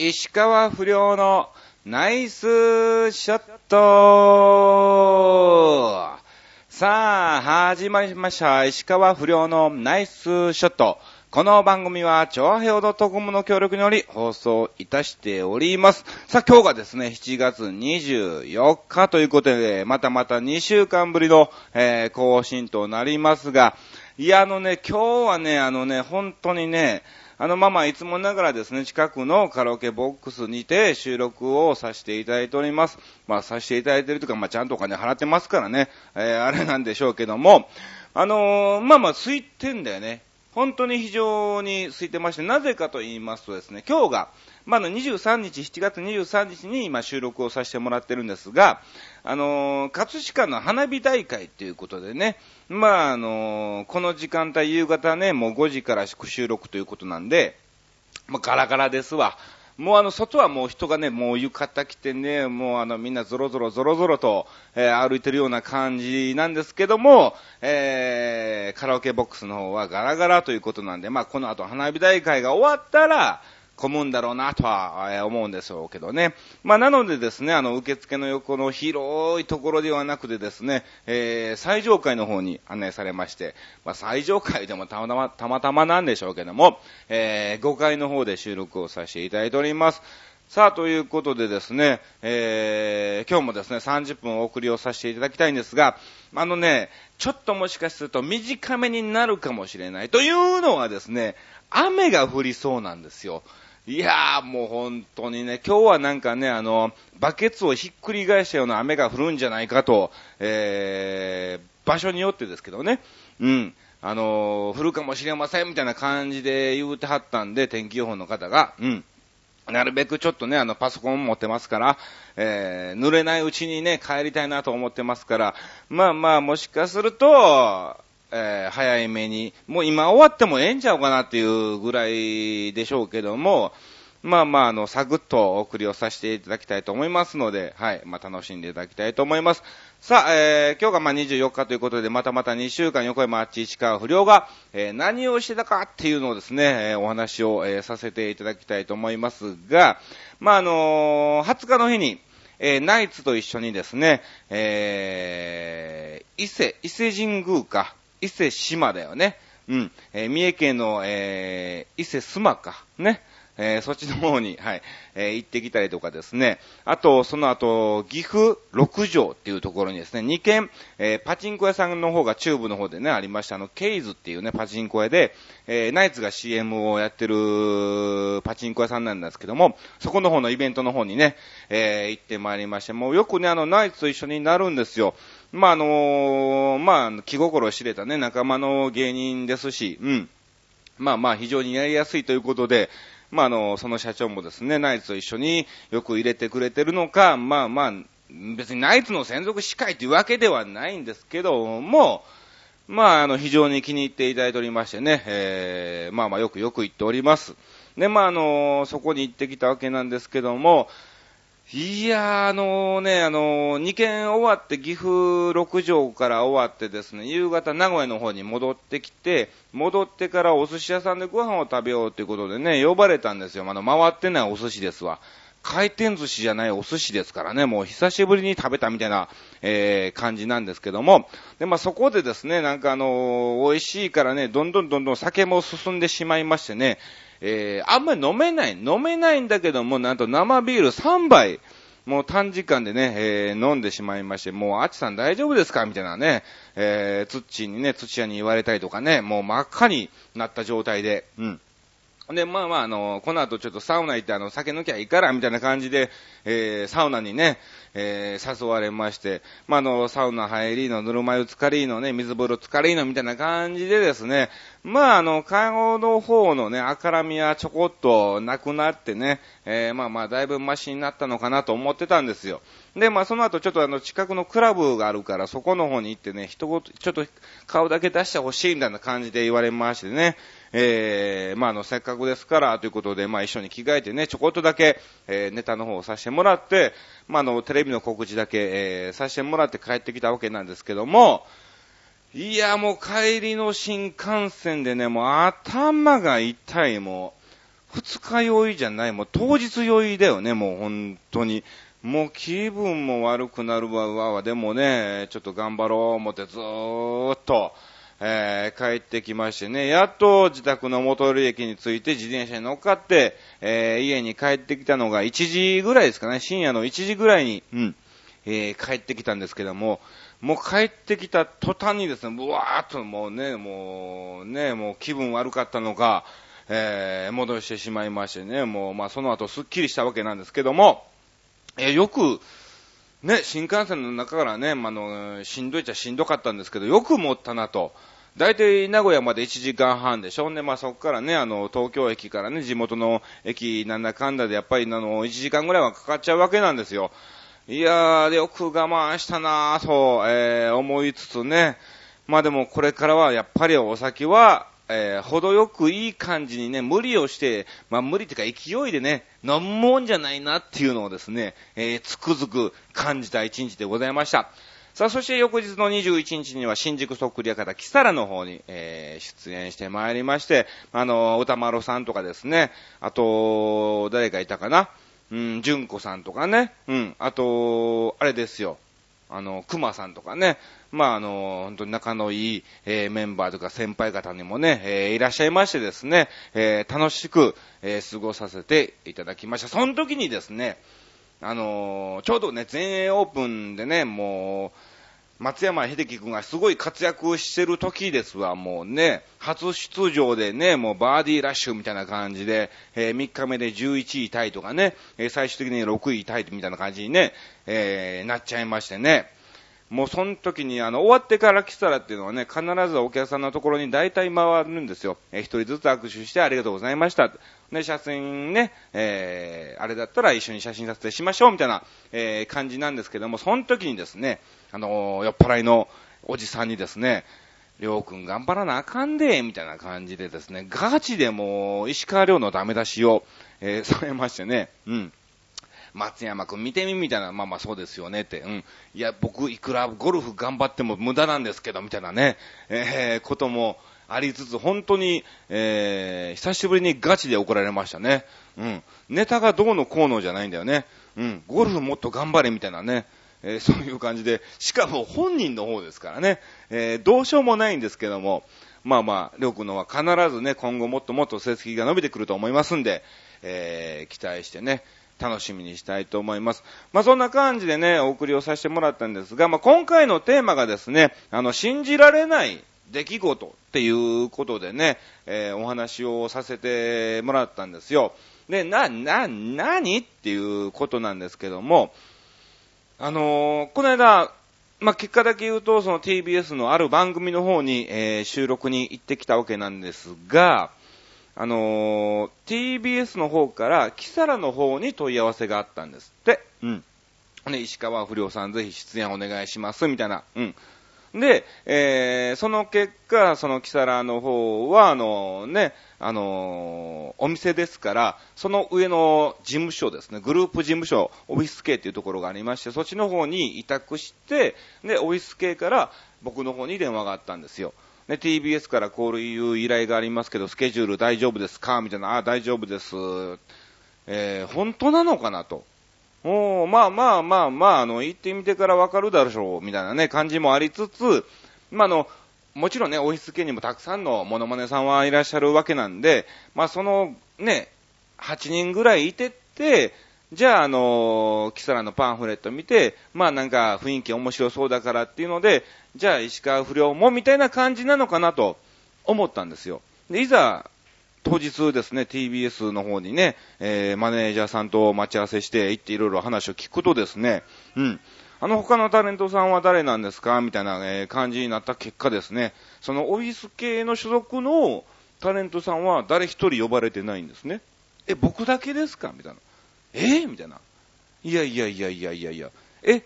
石川不良のナイスショットさあ、始まりました。石川不良のナイスショット。この番組は、チョアヘオドトコムの協力により放送いたしております。さあ、今日がですね、7月24日ということで、またまた2週間ぶりの、えー更新となりますが、いや、あのね、今日はね、あのね、本当にね、あの、まあまあ、いつもながらですね、近くのカラオケボックスにて収録をさせていただいております。まあ、させていただいてるというか、まあ、ちゃんとお金払ってますからね、えーあれなんでしょうけども、あのーまあまあ、空いてんだよね。本当に非常に空いてまして、なぜかと言いますとですね、今日が、まあ、の23日、7月23日に今収録をさせてもらってるんですが、あのー葛飾の花火大会ということでね、まあ、あのーこの時間帯夕方ね、もう5時から収録ということなんで、もうガラガラですわ。もうあの、外はもう人がね、もう浴衣着てね、もうあの、みんなゾロゾロゾロゾロと、えー歩いてるような感じなんですけども、えーカラオケボックスの方はガラガラということなんで、まあこの後花火大会が終わったら、混むんだろうなとは思うんでしょうけどね。まあなのでですね、あの、受付の横の広いところではなくてですね、えー最上階の方に案内されまして、まあ最上階でもたまたま、たまたまなんでしょうけども、えー5階の方で収録をさせていただいております。さあ、ということでですね、えー今日もですね、30分お送りをさせていただきたいんですが、あのね、ちょっともしかすると短めになるかもしれない。というのはですね、雨が降りそうなんですよ。いやーもう本当にね、今日はなんかね、あの、バケツをひっくり返したような雨が降るんじゃないかと、えー、場所によってですけどね、うん、あの降るかもしれませんみたいな感じで言うてはったんで、天気予報の方が、うん、なるべくちょっとね、あの、パソコン持ってますから、えー、濡れないうちにね、帰りたいなと思ってますから、まあまあ、もしかすると、えー、早いめに、もう今終わってもええんちゃうかなっていうぐらいでしょうけども、まあまあ、あの、サクッとお送りをさせていただきたいと思いますので、はい、まあ楽しんでいただきたいと思います。さあ、えー、今日がまあ24日ということで、またまた2週間横山あっち市川不良が、えー、何をしてたかっていうのをですね、えーお話を、えーさせていただきたいと思いますが、まああのー20日の日に、えーナイツと一緒にですね、えー、伊勢、伊勢神宮か、伊勢島だよね。うん。えー三重県の、えー伊勢須磨か。ね。えーそっちの方に、はい、えー行ってきたりとかですね。あと、その後、岐阜六条っていうところにですね、2軒、えーパチンコ屋さんの方が中部の方でね、ありました、あの、ケイズっていうね、パチンコ屋で、えナイツが CM をやってるパチンコ屋さんなんですけども、そこの方のイベントの方にね、え行ってまいりまして、もうよくね、あの、ナイツと一緒になるんですよ。まあ、あのーまあ、気心知れたね、仲間の芸人ですし、うん。まあまあ、非常にやりやすいということで、まあ、あの、その社長もですね、ナイツと一緒によく入れてくれてるのか、まあまあ、別にナイツの専属司会というわけではないんですけども、まあ、あの、非常に気に入っていただいておりましてね、えー、まあまあ、よくよく言っております。で、まあ、あの、そこに行ってきたわけなんですけども、いやー、あのね、あのー2件終わって、岐阜六条から終わってですね、夕方名古屋の方に戻ってきて、戻ってからお寿司屋さんでご飯を食べようということでね、呼ばれたんですよ。あの、回ってないお寿司ですわ。回転寿司じゃないお寿司ですからね、もう久しぶりに食べたみたいな、えー、感じなんですけども、で、まあ、そこでですね、なんかあのー美味しいからね、どんどんどんどん酒も進んでしまいましてね、えー、あんまり飲めない、飲めないんだけども、なんと生ビール3杯、もう短時間でね、えー飲んでしまいまして、もう、あっちさん大丈夫ですかみたいなね、えー、土にね、土屋に言われたりとかね、もう真っ赤になった状態で、うん。で、まあまあ、あの、この後ちょっとサウナ行って、あの、酒抜きゃいいから、みたいな感じで、えー、サウナにね、えー、誘われまして、まあ、あの、サウナ入りの、ぬるま湯浸かりのね、水風呂浸かりの、みたいな感じでですね、まあ、あの、顔の方のね、赤らみはちょこっとなくなってね、えー、まあまあ、だいぶマシになったのかなと思ってたんですよ。で、まあ、その後ちょっとあの、近くのクラブがあるから、そこの方に行ってね、一言、ちょっと顔だけ出してほしいみたいな感じで言われましてね、えー、まあ、あの、せっかくですから、ということで、まあ、一緒に着替えてね、ちょこっとだけ、えー、ネタの方をさせてもらって、まあ、あの、テレビの告知だけ、えー、させてもらって帰ってきたわけなんですけども、いや、もう帰りの新幹線でね、もう頭が痛い、もう二日酔いじゃない、もう当日酔いだよね、もう本当に。もう気分も悪くなるわ、わわ、でもね、ちょっと頑張ろう思ってずーっと、えー、帰ってきましてね、やっと自宅の元寄駅に着いて自転車に乗っかって、えー、家に帰ってきたのが1時ぐらいですかね、深夜の1時ぐらいに、うん、えー、帰ってきたんですけども、もう帰ってきた途端にですね、ぶわーっともうね、もうね、もう気分悪かったのか、えー、戻してしまいましてね、もうまあその後スッキリしたわけなんですけども、えー、よく、ね、新幹線の中からね、まあの、しんどいっちゃしんどかったんですけど、よく持ったなと。大体名古屋まで1時間半でしょ。ね、まあそこからね、あの、東京駅からね、地元の駅なんだかんだでやっぱりあの、1時間ぐらいはかかっちゃうわけなんですよ。いやー、よく我慢したなーと、えー、思いつつね、まあでもこれからはやっぱりお酒は、えー、程よくいい感じにね、無理をして、まあ無理っていうか勢いでね、飲むもんじゃないなっていうのをですね、えー、つくづく感じた一日でございました。さあ、そして翌日の21日には新宿そっくり屋方、キサラの方に、えー、出演してまいりまして、あの、歌丸さんとかですね、あと、誰かいたかなうん、純子さんとかね、うん、あと、あれですよ、あの、熊さんとかね、まあ、あの、本当に仲のいい、えー、メンバーとか先輩方にもね、えー、いらっしゃいましてですね、えー、楽しく、え過ごさせていただきました。その時にですね、あのちょうどね、全英オープンでね、もう、松山秀樹君がすごい活躍してる時ですわ、もうね、初出場でね、もうバーディーラッシュみたいな感じで、えー、3日目で11位タイとかね、え、最終的に6位タイみたいな感じにね、え、なっちゃいましてね、もうその時にあの、終わってから来たらっていうのはね、必ずお客さんのところに大体回るんですよ。え、一人ずつ握手してありがとうございました。で、写真ね、えー、あれだったら一緒に写真撮影しましょうみたいな、えー、感じなんですけども、その時にですね、あのー、酔っ払いのおじさんにですね、りょうくん頑張らなあかんで、みたいな感じでですね、ガチでもう、石川遼のダメ出しを、えー、されましてね、うん。松山くん見てみみたいな、まあまあそうですよねって、うん。いや、僕いくらゴルフ頑張っても無駄なんですけど、みたいなね、えー、こともありつつ、本当に、えー、久しぶりにガチで怒られましたね。うん。ネタがどうのこうのじゃないんだよね。うん。ゴルフもっと頑張れみたいなね。えー、そういう感じで、しかも本人の方ですからね、えー、どうしようもないんですけども、まあまあ、りょうくんのは必ずね、今後もっともっと成績が伸びてくると思いますんで、えー、期待してね、楽しみにしたいと思います。まあそんな感じでね、お送りをさせてもらったんですが、まあ今回のテーマがですね、あの、信じられない出来事っていうことでね、えー、お話をさせてもらったんですよ。で、な、な、なにっていうことなんですけども、あのー、この間、まあ、結果だけ言うと、その TBS のある番組の方に、えー、収録に行ってきたわけなんですが、あのー、TBS の方から、キサラの方に問い合わせがあったんですって。うん。ね、石川不良さんぜひ出演お願いします、みたいな。うん。で、えー、その結果、そのキサラの方は、あのね、あのー、お店ですから、その上の事務所ですね、グループ事務所、オフィス系っていうところがありまして、そっちの方に委託して、で、オフィス系から僕の方に電話があったんですよ。ね、TBS からこういう依頼がありますけど、スケジュール大丈夫ですか？みたいな、あ、大丈夫です。えー、本当なのかなと。おまあまあまあまあ、あの、行ってみてからわかるだろう、みたいなね、感じもありつつ、まあ、あの、もちろんね、オフィス系にもたくさんのモノマネさんはいらっしゃるわけなんで、まあ、その、ね、8人ぐらいいてって、じゃあ、あの、キサラのパンフレット見て、まあなんか雰囲気面白そうだからっていうので、じゃあ石川不良もみたいな感じなのかなと思ったんですよ。で、いざ、当日ですね、TBS の方にね、えー、マネージャーさんと待ち合わせして行っていろいろ話を聞くとですね、うん。あの他のタレントさんは誰なんですか？みたいな、え、感じになった結果ですね、そのオフィス系の所属のタレントさんは誰一人呼ばれてないんですね。え、僕だけですか？みたいな。え？ー、みたいな。いやいやいやいやいやいや。え、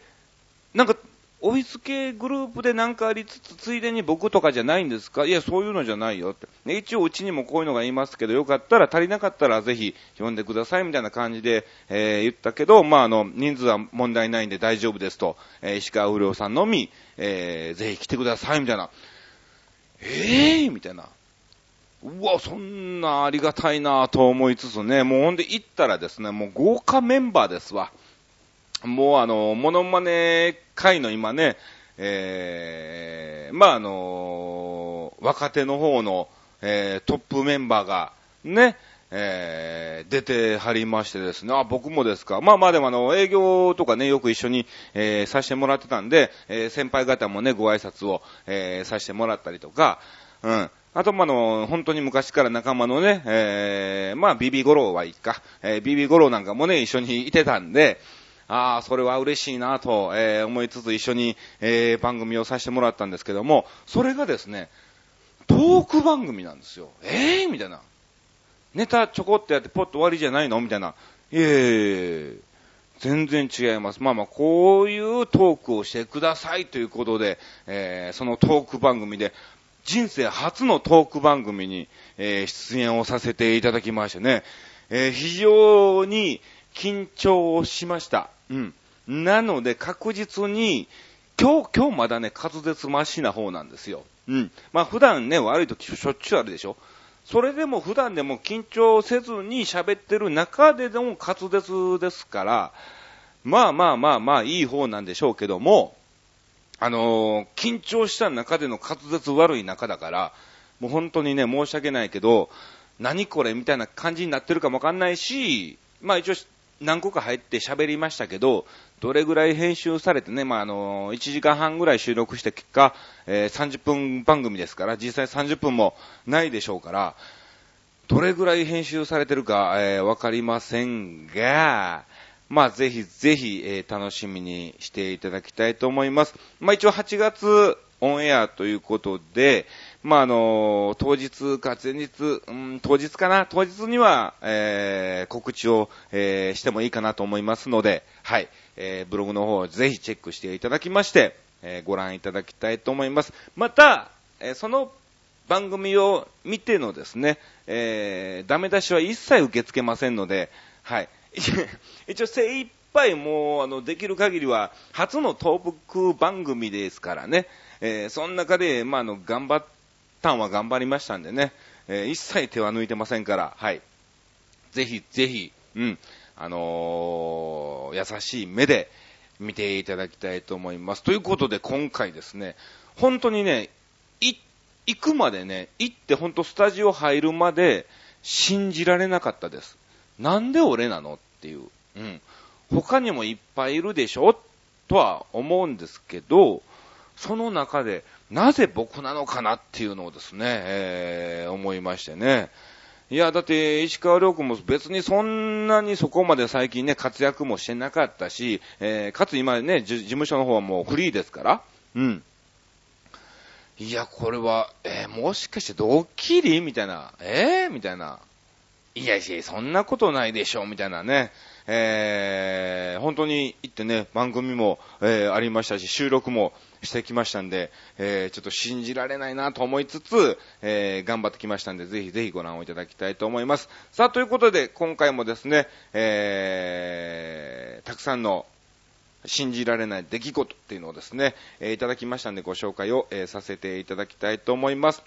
なんかオフィス系グループでなんかありつつ、ついでに僕とかじゃないんですか？いや、そういうのじゃないよって。ね、一応うちにもこういうのがいますけど、よかったら足りなかったらぜひ呼んでくださいみたいな感じで、えー、言ったけど、まあ、あの、人数は問題ないんで大丈夫ですと、えー、石川不良さんのみ、えー、ぜひ来てくださいみたいな。ええー、みたいな。うわ、そんなありがたいなと思いつつね、もうほんで行ったらですね、もう豪華メンバーですわ。もうあの、モノマネ会の今ね、えー、まああの、若手の方の、えー、トップメンバーが、ね、えー、出てはりましてですね、あ、僕もですか。まあまあでもあの、営業とかね、よく一緒に、えー、させてもらってたんで、えー、先輩方もね、ご挨拶を、えー、させてもらったりとか、うん。あと、まあの、本当に昔から仲間のね、えー、まあ、ビビゴロウはいいか、えー、ビビゴロウなんかもね、一緒にいてたんで、ああ、それは嬉しいなと、えー、思いつつ一緒に、えー、番組をさせてもらったんですけども、それがですね、トーク番組なんですよ。ええー、みたいな。ネタちょこっとやってポッと終わりじゃないの？みたいな。いえいえ、全然違います。まあまあ、こういうトークをしてくださいということで、えー、そのトーク番組で、人生初のトーク番組に、えー、出演をさせていただきましてね、えー、非常に緊張をしました。うん。なので、確実に、今日、今日まだね、滑舌マシな方なんですよ。うん。まあ普段ね、悪い時しょっちゅうあるでしょ。それでも普段でも緊張せずに喋ってる中ででも滑舌ですから、まあまあまあまあいい方なんでしょうけども、あのー、緊張した中での滑舌悪い中だから、もう本当にね、申し訳ないけど、何これみたいな感じになってるかもわかんないし、まあ一応何個か入って喋りましたけど、どれぐらい編集されてね、まあ、あの、1時間半ぐらい収録した結果、えー、30分番組ですから、実際30分もないでしょうから、どれぐらい編集されてるか、えー、わかりませんが、まあ、ぜひぜひ、えー、楽しみにしていただきたいと思います。まあ、一応8月オンエアということで、まあ、あの、当日か前日、うん、当日かな？当日には、えー、告知を、え、してもいいかなと思いますので、はい、え、ブログの方をぜひチェックしていただきまして、え、ご覧いただきたいと思います。また、え、その番組を見てのですね、え、ダメ出しは一切受け付けませんので、はい。一応精一杯もう、あの、できる限りは、初のトーク番組ですからね、えー、その中で、まあ、あの、頑張ったんは頑張りましたんでね、えー、一切手は抜いてませんから、はい。ぜひ、ぜひ、うん、あのー、優しい目で見ていただきたいと思います。ということで、今回ですね、本当にね、い、行くまでね、行って本当スタジオ入るまで信じられなかったです。なんで俺なのっていう。うん。他にもいっぱいいるでしょ？とは思うんですけど、その中で、なぜ僕なのかなっていうのをですね、えー、思いましてね。いや、だって、石川遼君も別にそんなにそこまで最近ね、活躍もしてなかったし、えー、かつ今ね、事務所の方はもうフリーですから、うん。いや、これは、えー、もしかしてドッキリ？みたいな、えー、みたいな。いやいや、そんなことないでしょ、みたいなね。えー、本当に行ってね、番組も、えー、ありましたし、収録もしてきましたんで、えー、ちょっと信じられないなと思いつつ、えー、頑張ってきましたんで、ぜひぜひご覧をいただきたいと思います。さあ、ということで、今回もですね、えー、たくさんの信じられない出来事っていうのをですね、えー、いただきましたんで、ご紹介を、えー、させていただきたいと思います。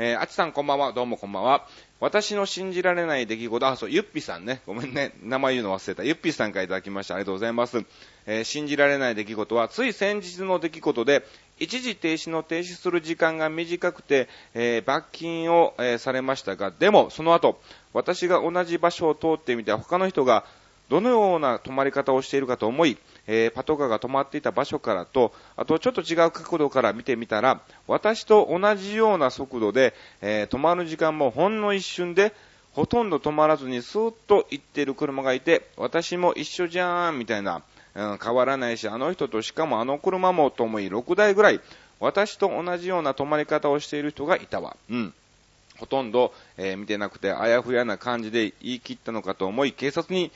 えー、あちさんこんばんは、どうもこんばんは。私の信じられない出来事、あ、そう、ゆっぴさんね。ごめんね。名前言うの忘れた。ゆっぴさんからいただきました。ありがとうございます。えー、信じられない出来事は、つい先日の出来事で、一時停止の停止する時間が短くて、えー、罰金を、えー、されましたが、でも、その後、私が同じ場所を通ってみて、他の人がどのような止まり方をしているかと思い、えー、パトカーが止まっていた場所からと、あとちょっと違う角度から見てみたら、私と同じような速度で、えー、止まる時間もほんの一瞬で、ほとんど止まらずにスーッと行ってる車がいて、私も一緒じゃーん、みたいな、うん、変わらないし、あの人としかもあの車もと思い6台ぐらい、私と同じような止まり方をしている人がいたわ。うん。ほとんど、えー、見てなくて、あやふやな感じで言い切ったのかと思い、警察に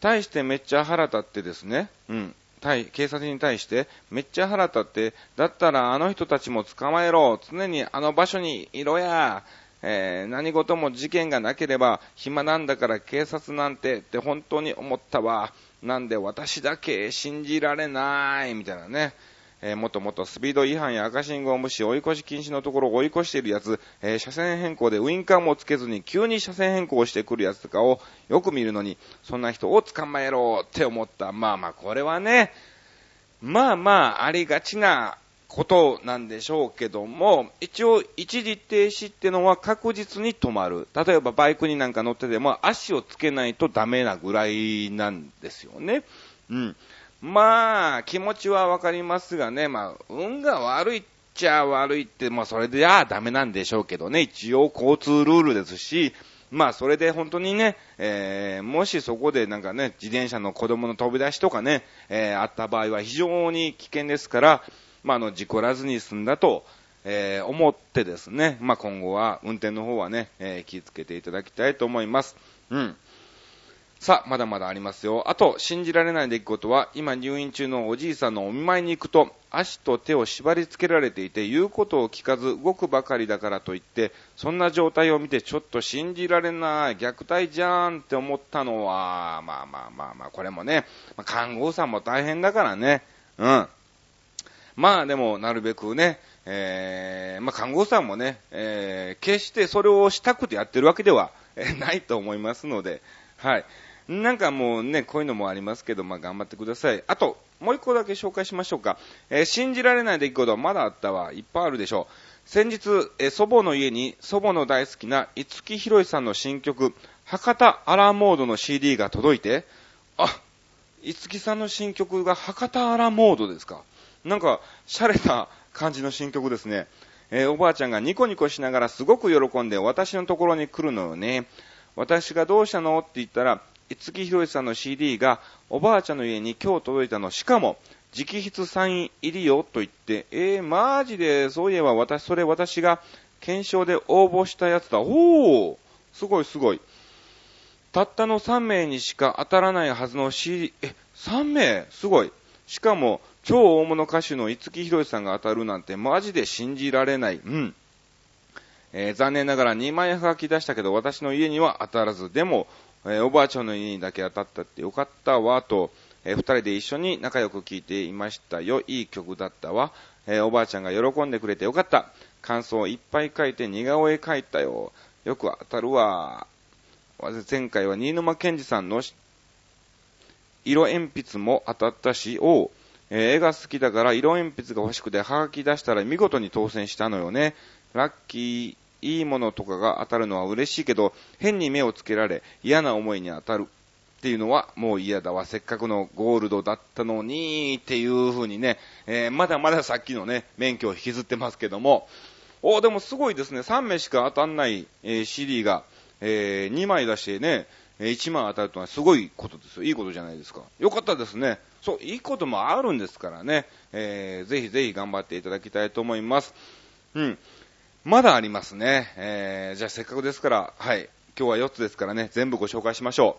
対してめっちゃ腹立ってですね、うん、対、警察に対してめっちゃ腹立って、だったらあの人たちも捕まえろ、常にあの場所にいろや、えー、何事も事件がなければ暇なんだから警察なんてって本当に思ったわ。なんで私だけ信じられない、みたいなね。えー、もともとスピード違反や赤信号無視、追い越し禁止のところを追い越しているやつ、えー、車線変更でウインカーもつけずに急に車線変更してくるやつとかをよく見るのに、そんな人を捕まえろって思った。まあまあ、これはね、まあまあ、ありがちなことなんでしょうけども、一応一時停止ってのは確実に止まる。例えばバイクになんか乗ってても足をつけないとダメなぐらいなんですよね。うん。まあ、気持ちはわかりますがね、まあ、運が悪いっちゃ悪いって、まあそれでああダメなんでしょうけどね、一応交通ルールですし、まあそれで本当にね、えー、もしそこでなんかね、自転車の子供の飛び出しとかね、えー、あった場合は非常に危険ですから、まあ、あの、事故らずに済んだと、えー、思ってですね、まあ、今後は運転の方はね、えー、気をつけていただきたいと思います。うん。さあ、まだまだありますよ。あと、信じられない出来事は、今入院中のおじいさんのお見舞いに行くと、足と手を縛り付けられていて、言うことを聞かず動くばかりだからといって、そんな状態を見てちょっと信じられない、虐待じゃーんって思ったのは、まあまあまあまあ、これもね、看護さんも大変だからね、うん。まあでも、なるべくね、えー、まあ看護さんもね、えー、決してそれをしたくてやってるわけではないと思いますので、はい。なんかもうね、こういうのもありますけど、まあ頑張ってください。あと、もう一個だけ紹介しましょうか。えー、信じられない出来事はまだあったわ。いっぱいあるでしょう。先日、えー、祖母の家に祖母の大好きな五木ひろしさんの新曲、博多アラモードの CD が届いて、あ、五木さんの新曲が博多アラモードですか。なんか、洒落た感じの新曲ですね。えー、おばあちゃんがニコニコしながらすごく喜んで私のところに来るのよね。私がどうしたの？って言ったら、五木ひろしさんの CD がおばあちゃんの家に今日届いたの。しかも、直筆サイン入りよと言って、えー、マジで、そういえば私、それ私が検証で応募したやつだ。おーすごいすごい。たったの3名にしか当たらないはずの CD、え、3名？すごい。しかも、超大物歌手の五木ひろしさんが当たるなんてマジで信じられない。うん。えー、残念ながら2枚はがき出したけど私の家には当たらず、でも、え、おばあちゃんの家にだけ当たったってよかったわ、と、えー、二人で一緒に仲良く聴いていましたよ。いい曲だったわ。えおばあちゃんが喜んでくれてよかった。感想をいっぱい書いて似顔絵描いたよ。よく当たるわ。前回は新沼健治さんの色鉛筆も当たったし、おう、えー、絵が好きだから色鉛筆が欲しくてハガキ出したら見事に当選したのよね。ラッキー、いいものとかが当たるのは嬉しいけど、変に目をつけられ嫌な思いに当たるっていうのはもう嫌だわ。せっかくのゴールドだったのにっていう風にね、えー、まだまださっきのね、免許を引きずってますけども、おでもすごいですね。3名しか当たんない、えー、CD が、えー、2枚出してね、1万当たるとはすごいことですよ。いいことじゃないですか。よかったですね。そう、いいこともあるんですからね、えー、ぜひぜひ頑張っていただきたいと思います。うん。まだありますね。えー、じゃあせっかくですから、はい。今日は4つですからね、全部ご紹介しましょ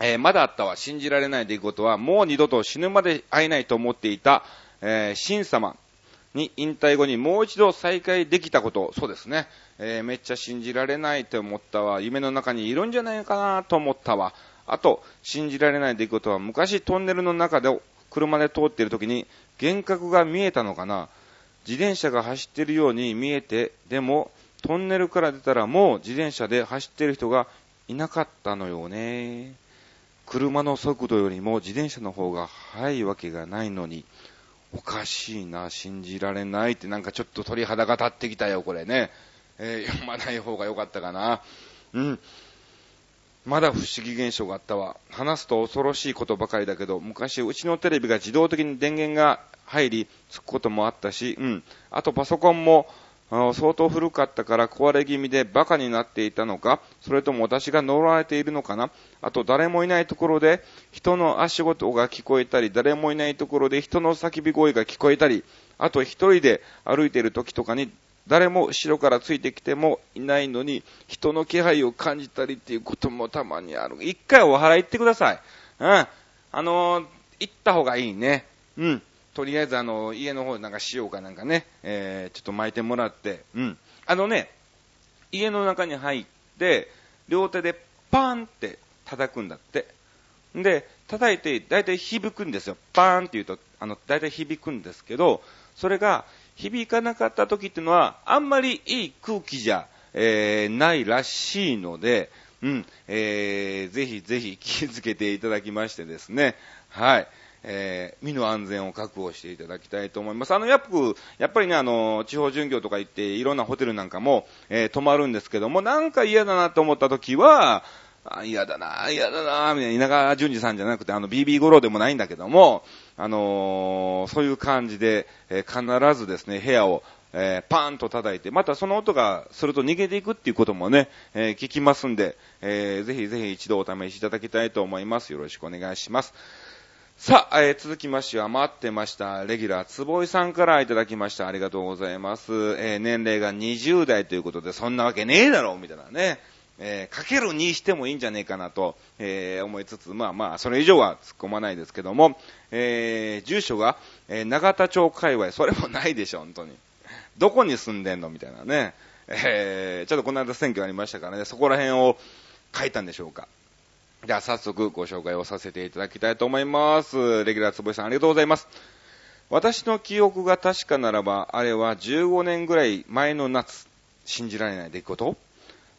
う。えー、まだあったわ、信じられない出来事は、もう二度と死ぬまで会えないと思っていた、えー、神様に引退後にもう一度再会できたこと、そうですね。えー、めっちゃ信じられないと思ったわ。夢の中にいるんじゃないかなと思ったわ。あと、信じられない出来事は昔トンネルの中で車で通っている時に幻覚が見えたのかな自転車が走っているように見えて、でもトンネルから出たらもう自転車で走ってる人がいなかったのよね。車の速度よりも自転車の方が速いわけがないのに、おかしいな、信じられないってなんかちょっと鳥肌が立ってきたよ、これね。えー、読まない方が良かったかな。うん。まだ不思議現象があったわ。話すと恐ろしいことばかりだけど、昔うちのテレビが自動的に電源が入り、つくこともあったし、うん。あとパソコンも、相当古かったから壊れ気味でバカになっていたのか、それとも私が乗られているのかな。あと誰もいないところで人の足音が聞こえたり、誰もいないところで人の叫び声が聞こえたり、あと一人で歩いている時とかに誰も後ろからついてきてもいないのに、人の気配を感じたりっていうこともたまにある。一回お払い行ってください。うん。あのー、行った方がいいね。うん。とりあえずあの、家の方なんか塩かなんかね、えー、ちょっと巻いてもらって、うん。あのね、家の中に入って、両手でパーンって叩くんだって。で、叩いて、だいたい響くんですよ。バーンって言うと、あの、だいたい響くんですけど、それが響かなかった時っていうのは、あんまりいい空気じゃ、えー、ないらしいので、うん、えー、ぜひぜひ気をつけていただきましてですね、はい。えー、身の安全を確保していただきたいと思います。あの、やっぱ、やっぱりね、あの、地方巡業とか行って、いろんなホテルなんかも、えー、泊まるんですけども、なんか嫌だなと思った時は、あ、嫌だな、嫌だな、みたいな、稲川淳二さんじゃなくて、あの、BB 五郎でもないんだけども、あのー、そういう感じで、えー、必ずですね、部屋を、えー、パーンと叩いて、またその音がすると逃げていくっていうこともね、え、聞きますんで、え、ぜひぜひ一度お試しいただきたいと思います。よろしくお願いします。さあ、えー、続きましては待ってました。レギュラー、坪井さんからいただきました。ありがとうございます。えー、年齢が20代ということで、そんなわけねえだろみたいなね。えー、かける2してもいいんじゃねえかなと、えー、思いつつ、まあまあ、それ以上は突っ込まないですけども、えー、住所が、えー、長田町界隈、それもないでしょ、本当に。どこに住んでんのみたいなね。えー、ちょっとこの間選挙ありましたからね、そこら辺を書いたんでしょうか。じゃあ早速ご紹介をさせていただきたいと思います。レギュラーつぼいさんありがとうございます。私の記憶が確かならば、あれは15年ぐらい前の夏、信じられない出来事？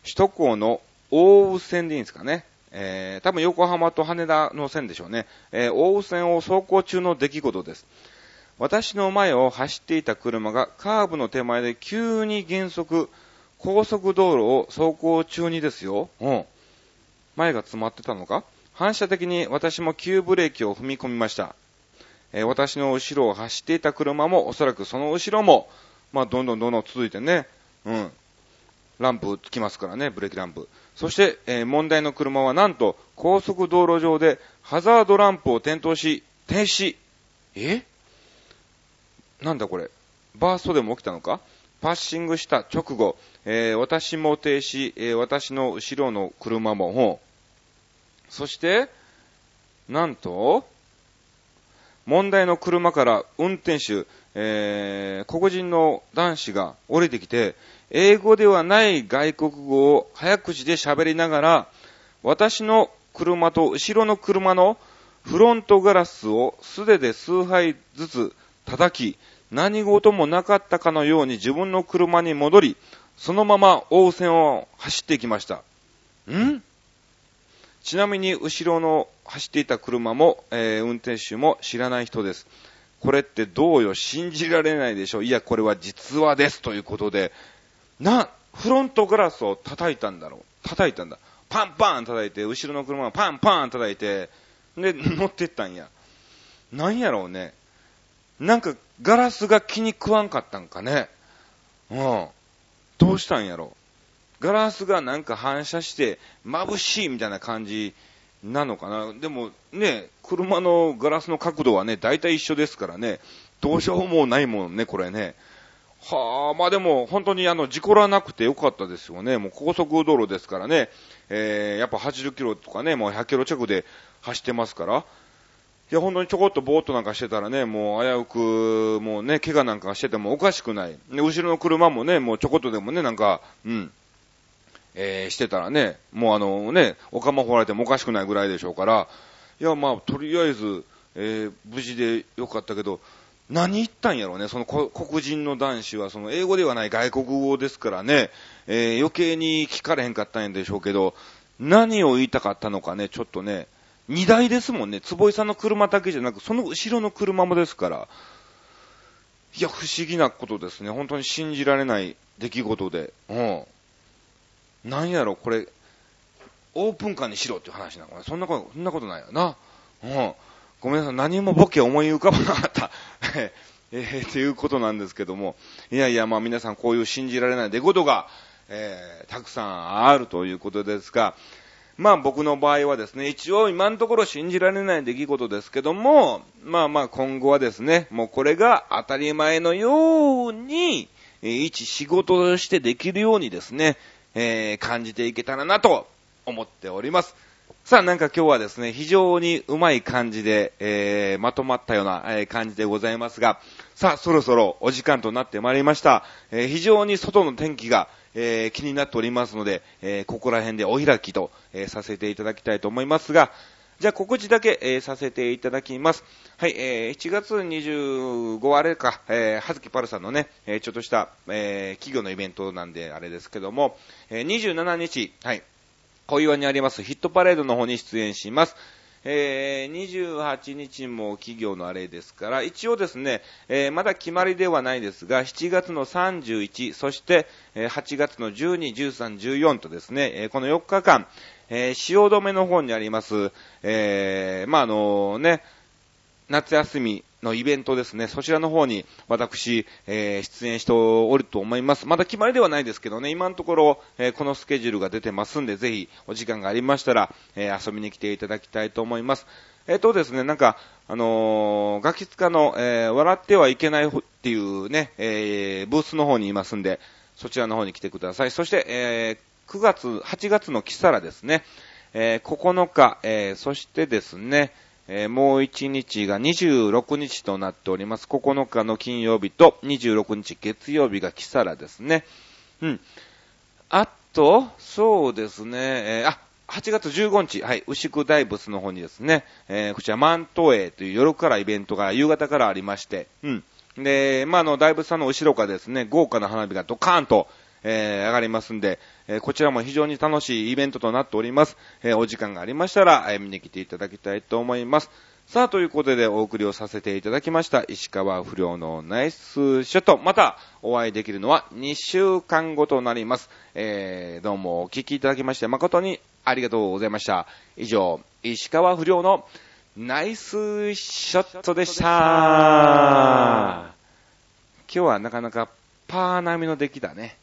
首都高の大宇線でいいんですかね？えー、多分横浜と羽田の線でしょうね。えー、大宇線を走行中の出来事です。私の前を走っていた車がカーブの手前で急に減速、高速道路を走行中にですよ。うん。前が詰まってたのか？反射的に私も急ブレーキを踏み込みました。えー、私の後ろを走っていた車もおそらくその後ろも、まあ、どんどんどんどん続いてね、うん。ランプつきますからね、ブレーキランプ。そして、えー、問題の車はなんと高速道路上でハザードランプを点灯し、停止。え？なんだこれ？バーストでも起きたのか？パッシングした直後、えー、私も停止、えー、私の後ろの車も、ほう。そして、なんと、問題の車から運転手、えー、黒人の男子が降りてきて、英語ではない外国語を早口で喋りながら、私の車と後ろの車のフロントガラスを素手で数杯ずつ叩き、何事もなかったかのように自分の車に戻り、そのまま大線を走っていきました。ん？ちなみに後ろの走っていた車も、えー、運転手も知らない人です。これってどうよ、信じられないでしょ。いや、これは実話です。ということで、な、フロントガラスを叩いたんだろう。叩いたんだ。パンパン叩いて、後ろの車をパンパン叩いて、で、乗ってったんや。なんやろうね。なんか、ガラスが気に食わんかったんかね。うん。どうしたんやろう。ガラスがなんか反射して眩しいみたいな感じなのかな。でもね、車のガラスの角度はね、大体一緒ですからね、どうしようもないもんね、これね。はあ、まあでも本当にあの事故らなくてよかったですよね。もう高速道路ですからね、えー、やっぱ80キロとかね、もう100キロ近くで走ってますから、いや本当にちょこっとぼーっとなんかしてたらね、もう危うく、もうね、怪我なんかしててもおかしくない。で、後ろの車もね、もうちょこっとでもね、なんか、うん、えー、してたらね、もうあのね、お釜掘られてもおかしくないぐらいでしょうから、いやまあ、とりあえず、えー、無事でよかったけど、何言ったんやろうね、その黒人の男子は、その英語ではない外国語ですからね、えー、余計に聞かれへんかったんでしょうけど、何を言いたかったのかね、ちょっとね、荷台ですもんね、坪井さんの車だけじゃなく、その後ろの車もですから、いや、不思議なことですね。本当に信じられない出来事で。うん。なんやろ、これ、オープンカーにしろっていう話なのかな。そんなこと、そんなことないよな。うん。ごめんなさい、何もボケ思い浮かばなかった。えー、っていうことなんですけども、いやいや、まあ皆さんこういう信じられない出来事が、えー、たくさんあるということですが、まあ僕の場合はですね、一応今のところ信じられない出来事ですけども、まあまあ今後はですね、もうこれが当たり前のように、えー、一仕事としてできるようにですね、えー、感じていけたらなと思っております。さあ、なんか今日はですね、非常にうまい感じで、えー、まとまったような、えー、感じでございますが、さあ、そろそろお時間となってまいりました。えー、非常に外の天気が、えー、気になっておりますので、えー、ここら辺でお開きと、えー、させていただきたいと思いますが、じゃあ告知だけ、えー、させていただきます。はい、えー、7月25あれか、えー、はずきパルさんのね、えー、ちょっとした、えー、企業のイベントなんであれですけども、えー、27日、はい、小岩にありますヒットパレードの方に出演します。えー、28日も企業のあれですから、一応ですね、えー、まだ決まりではないですが、7月の31、そして、えー、8月の12、13、14とですね、えー、この4日間、えー、汐留の方にあります、えー、まあ、あのね、夏休みのイベントですね、そちらの方に私、えー、出演しておると思います。まだ決まりではないですけどね、今のところ、えー、このスケジュールが出てますんで、ぜひお時間がありましたら、えー、遊びに来ていただきたいと思います。えっ、とですね、なんか、あのガキ使の、え笑ってはいけないっていうね、えブースの方にいますんで、そちらの方に来てください。そして、え9月、8月のキサラですね、え9日、えそしてですね、えー、もう1日が26日となっております。9日の金曜日と26日月曜日がキサラですね。うん。あと、そうですね、えー、あ、8月15日、はい、牛久大仏の方にですね、えー、こちらマントエイという夜からイベントが夕方からありまして、うん。で、まあ、あの、大仏さんの後ろからですね、豪華な花火がドカーンと、えー、上がりますんで、えー、こちらも非常に楽しいイベントとなっております。えー、お時間がありましたら、え見に来ていただきたいと思います。さあ、ということでお送りをさせていただきました、石川不良のナイスショット。またお会いできるのは2週間後となります。えー、どうもお聞きいただきまして誠にありがとうございました。以上、石川不良のナイスショットでした。今日はなかなかパー並みの出来だね。